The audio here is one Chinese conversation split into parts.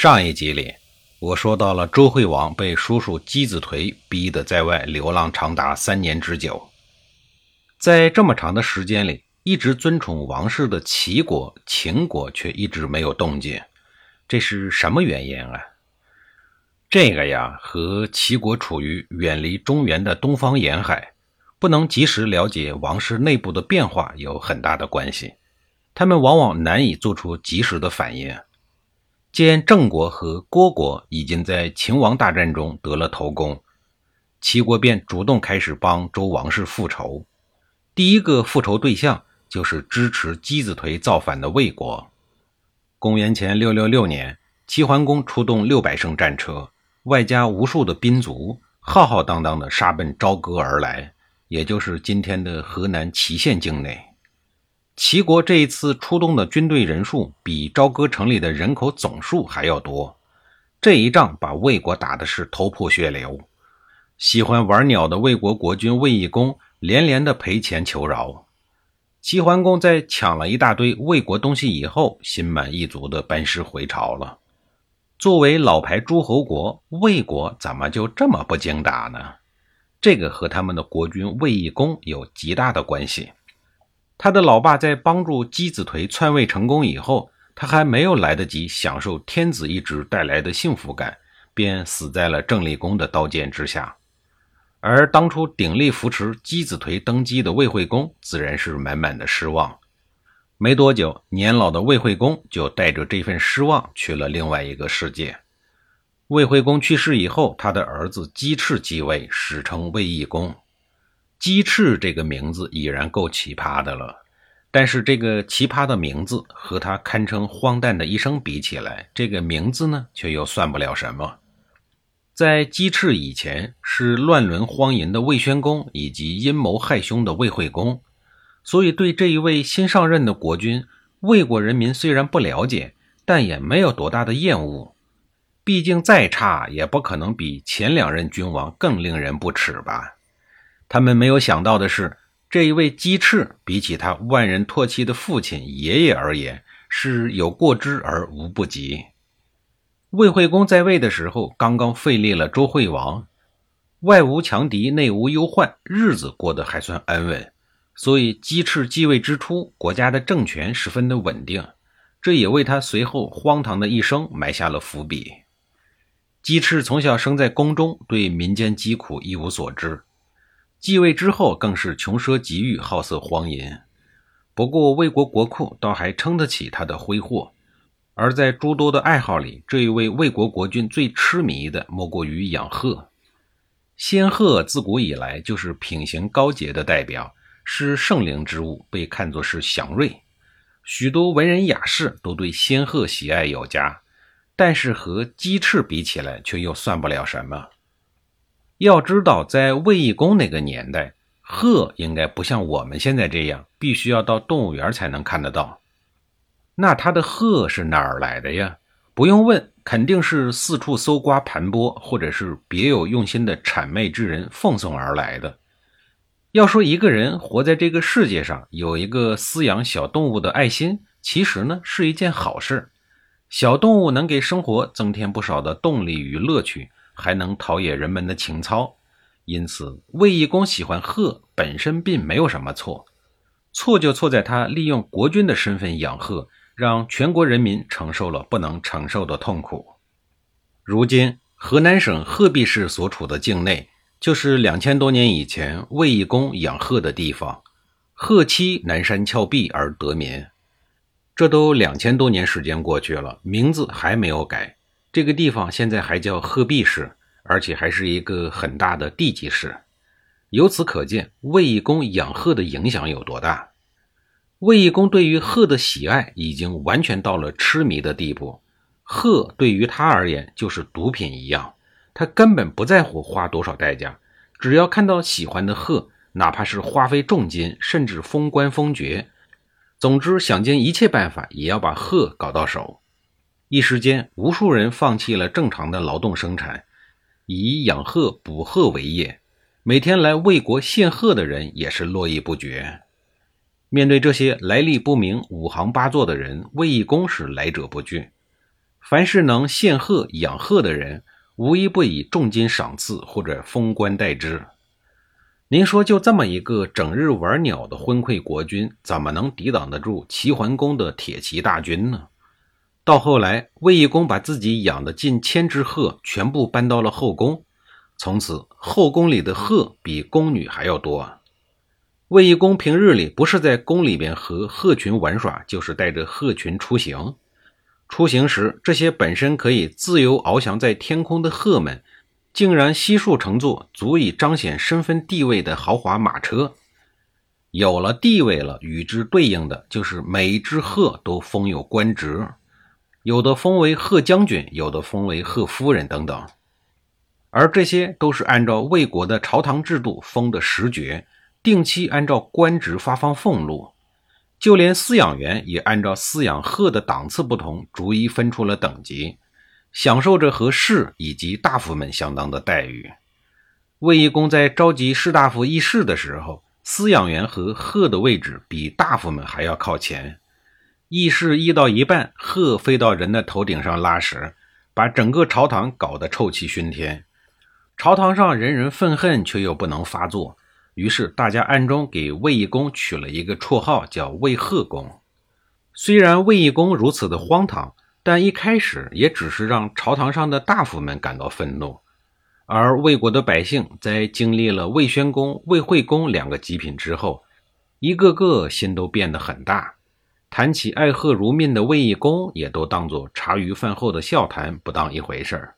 上一集里，我说到了周惠王被叔叔箕子颓逼得在外流浪长达三年之久。在这么长的时间里，一直尊崇王室的齐国、秦国却一直没有动静，这是什么原因啊？这个呀，和齐国处于远离中原的东方沿海，不能及时了解王室内部的变化有很大的关系。他们往往难以做出及时的反应。见郑国和郭国已经在秦王大战中得了头功，齐国便主动开始帮周王室复仇。第一个复仇对象就是支持箕子颓造反的魏国。公元前六六六年，齐桓公出动六百乘战车，外加无数的兵卒，浩浩荡荡地杀奔朝歌而来，也就是今天的河南淇县境内。齐国这一次出动的军队人数比朝歌城里的人口总数还要多，这一仗把魏国打的是头破血流。喜欢玩鸟的魏国国君魏懿公连连的赔钱求饶。齐桓公在抢了一大堆魏国东西以后，心满意足的班师回朝了。作为老牌诸侯国，魏国怎么就这么不经打呢？这个和他们的国君魏懿公有极大的关系。他的老爸在帮助箕子颓篡位成功以后，他还没有来得及享受天子一职带来的幸福感，便死在了郑立公的刀剑之下。而当初鼎力扶持箕子颓登基的魏惠公，自然是满满的失望。没多久，年老的魏惠公就带着这份失望去了另外一个世界。魏惠公去世以后，他的儿子姬赤继位，史称魏懿公。鸡翅这个名字已然够奇葩的了，但是这个奇葩的名字和他堪称荒诞的一生比起来，这个名字呢却又算不了什么。在鸡翅以前，是乱伦荒淫的魏宣公以及阴谋害兄的魏惠公，所以对这一位新上任的国君，魏国人民虽然不了解，但也没有多大的厌恶。毕竟再差也不可能比前两任君王更令人不齿吧。他们没有想到的是，这一位鸡翅比起他万人唾弃的父亲爷爷而言，是有过之而无不及。魏惠公在位的时候，刚刚废立了周惠王，外无强敌，内无忧患，日子过得还算安稳。所以鸡翅继位之初，国家的政权十分的稳定，这也为他随后荒唐的一生埋下了伏笔。鸡翅从小生在宫中，对民间疾苦一无所知。继位之后，更是穷奢极欲、好色荒淫。不过，魏国国库倒还撑得起他的挥霍。而在诸多的爱好里，这一位魏国国君最痴迷的莫过于养鹤。仙鹤自古以来就是品行高洁的代表，是圣灵之物，被看作是祥瑞。许多文人雅士都对仙鹤喜爱有加，但是和鸡翅比起来，却又算不了什么。要知道，在卫懿公那个年代，鹤应该不像我们现在这样，必须要到动物园才能看得到。那他的鹤是哪儿来的呀？不用问，肯定是四处搜刮盘剥，或者是别有用心的谄媚之人奉送而来的。要说一个人活在这个世界上，有一个饲养小动物的爱心，其实呢是一件好事。小动物能给生活增添不少的动力与乐趣。还能陶冶人们的情操，因此卫懿公喜欢鹤本身并没有什么错，错就错在他利用国君的身份养鹤，让全国人民承受了不能承受的痛苦。如今河南省鹤壁市所处的境内，就是两千多年以前卫懿公养鹤的地方，鹤栖南山峭壁而得名。这都两千多年时间过去了，名字还没有改。这个地方现在还叫鹤壁市，而且还是一个很大的地级市。由此可见，卫懿公养鹤的影响有多大。卫懿公对于鹤的喜爱已经完全到了痴迷的地步。鹤对于他而言就是毒品一样，他根本不在乎花多少代价，只要看到喜欢的鹤，哪怕是花费重金，甚至封官封爵，总之想尽一切办法也要把鹤搞到手。一时间，无数人放弃了正常的劳动生产，以养鹤捕鹤为业。每天来魏国献鹤的人也是络绎不绝。面对这些来历不明、五行八作的人，魏义公是来者不拒。凡是能献鹤、养鹤的人，无一不以重金赏赐或者封官待之。您说，就这么一个整日玩鸟的昏聩国君，怎么能抵挡得住齐桓公的铁骑大军呢？到后来，魏义公把自己养的近千只鹤全部搬到了后宫，从此后宫里的鹤比宫女还要多。卫懿公平日里不是在宫里边和鹤群玩耍，就是带着鹤群出行。出行时，这些本身可以自由翱翔在天空的鹤们，竟然悉数乘坐足以彰显身份地位的豪华马车。有了地位了，与之对应的就是每一只鹤都封有官职，有的封为鹤将军，有的封为鹤夫人等等。而这些都是按照魏国的朝堂制度封的实爵。定期按照官职发放俸禄，就连饲养员也按照饲养鹤的档次不同，逐一分出了等级，享受着和士以及大夫们相当的待遇。卫懿公在召集士大夫议事的时候，饲养员和鹤的位置比大夫们还要靠前。议事议到一半，鹤飞到人的头顶上拉屎，把整个朝堂搞得臭气熏天。朝堂上人人愤恨，却又不能发作。于是，大家暗中给卫懿公取了一个绰号，叫卫鹤公。虽然卫懿公如此的荒唐，但一开始也只是让朝堂上的大夫们感到愤怒。而魏国的百姓在经历了魏宣公、魏惠公两个极品之后，一个个心都变得很大。谈起爱鹤如命的卫懿公，也都当作茶余饭后的笑谈，不当一回事儿。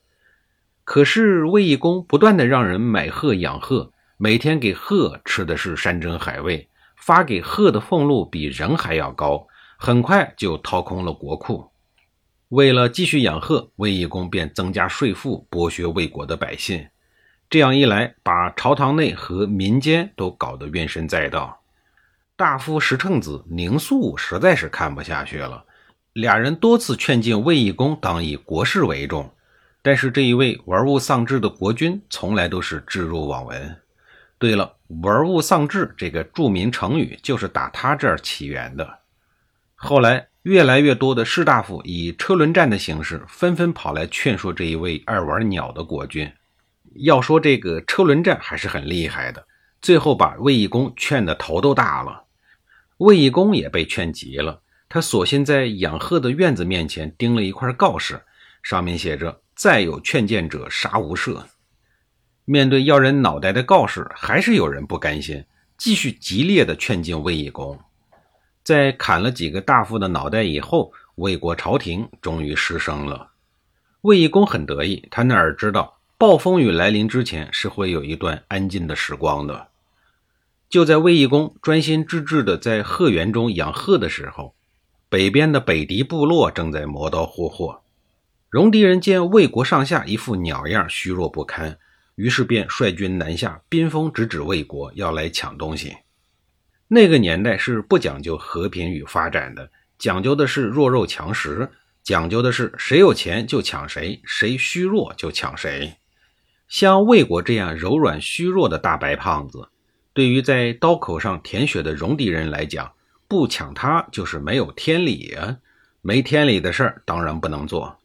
可是，卫懿公不断的让人买鹤养鹤。每天给鹤吃的是山珍海味，发给鹤的俸禄比人还要高，很快就掏空了国库。为了继续养鹤，卫懿公便增加税赋，剥削魏国的百姓。这样一来，把朝堂内和民间都搞得怨声载道。大夫石秤子宁肃实在是看不下去了，俩人多次劝进卫懿公当以国事为重，但是这一位玩物丧志的国君，从来都是置若罔闻。对了，“玩物丧志”这个著名成语就是打他这儿起源的。后来，越来越多的士大夫以车轮战的形式纷纷跑来劝说这一位爱玩鸟的国君。要说这个车轮战还是很厉害的，最后把卫懿公劝得头都大了。卫懿公也被劝急了，他索性在养鹤的院子面前钉了一块告示，上面写着：“再有劝谏者，杀无赦。”面对要人脑袋的告示，还是有人不甘心，继续激烈的劝进卫懿公。在砍了几个大夫的脑袋以后，魏国朝廷终于失声了。卫懿公很得意，他哪儿知道暴风雨来临之前是会有一段安静的时光的。就在卫懿公专心致志的在鹤园中养鹤的时候，北边的北狄部落正在磨刀霍霍。戎狄人见魏国上下一副鸟样，虚弱不堪。于是便率军南下，兵锋直指魏国，要来抢东西。那个年代是不讲究和平与发展的，讲究的是弱肉强食，讲究的是谁有钱就抢谁，谁虚弱就抢谁。像魏国这样柔软虚弱的大白胖子，对于在刀口上舔血的戎狄人来讲，不抢他就是没有天理啊！没天理的事儿当然不能做。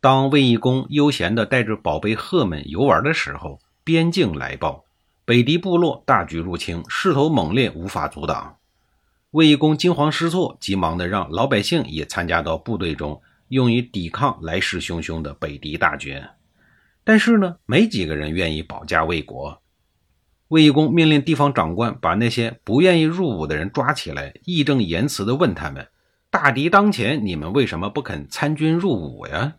当卫懿公悠闲地带着宝贝鹤们游玩的时候，边境来报，北狄部落大举入侵，势头猛烈，无法阻挡。卫懿公惊慌失措，急忙地让老百姓也参加到部队中，用于抵抗来势汹汹的北狄大军。但是呢，没几个人愿意保家卫国。卫懿公命令地方长官把那些不愿意入伍的人抓起来，义正言辞地问他们：“大敌当前，你们为什么不肯参军入伍呀？”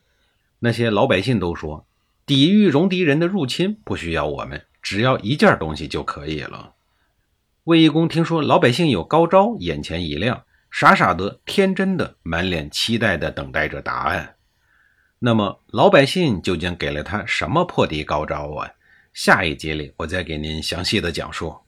那些老百姓都说，抵御戎狄人的入侵不需要我们，只要一件东西就可以了。卫懿公听说老百姓有高招，眼前一亮，傻傻的、天真的，满脸期待的等待着答案。那么老百姓究竟给了他什么破敌高招啊？下一节里我再给您详细的讲述。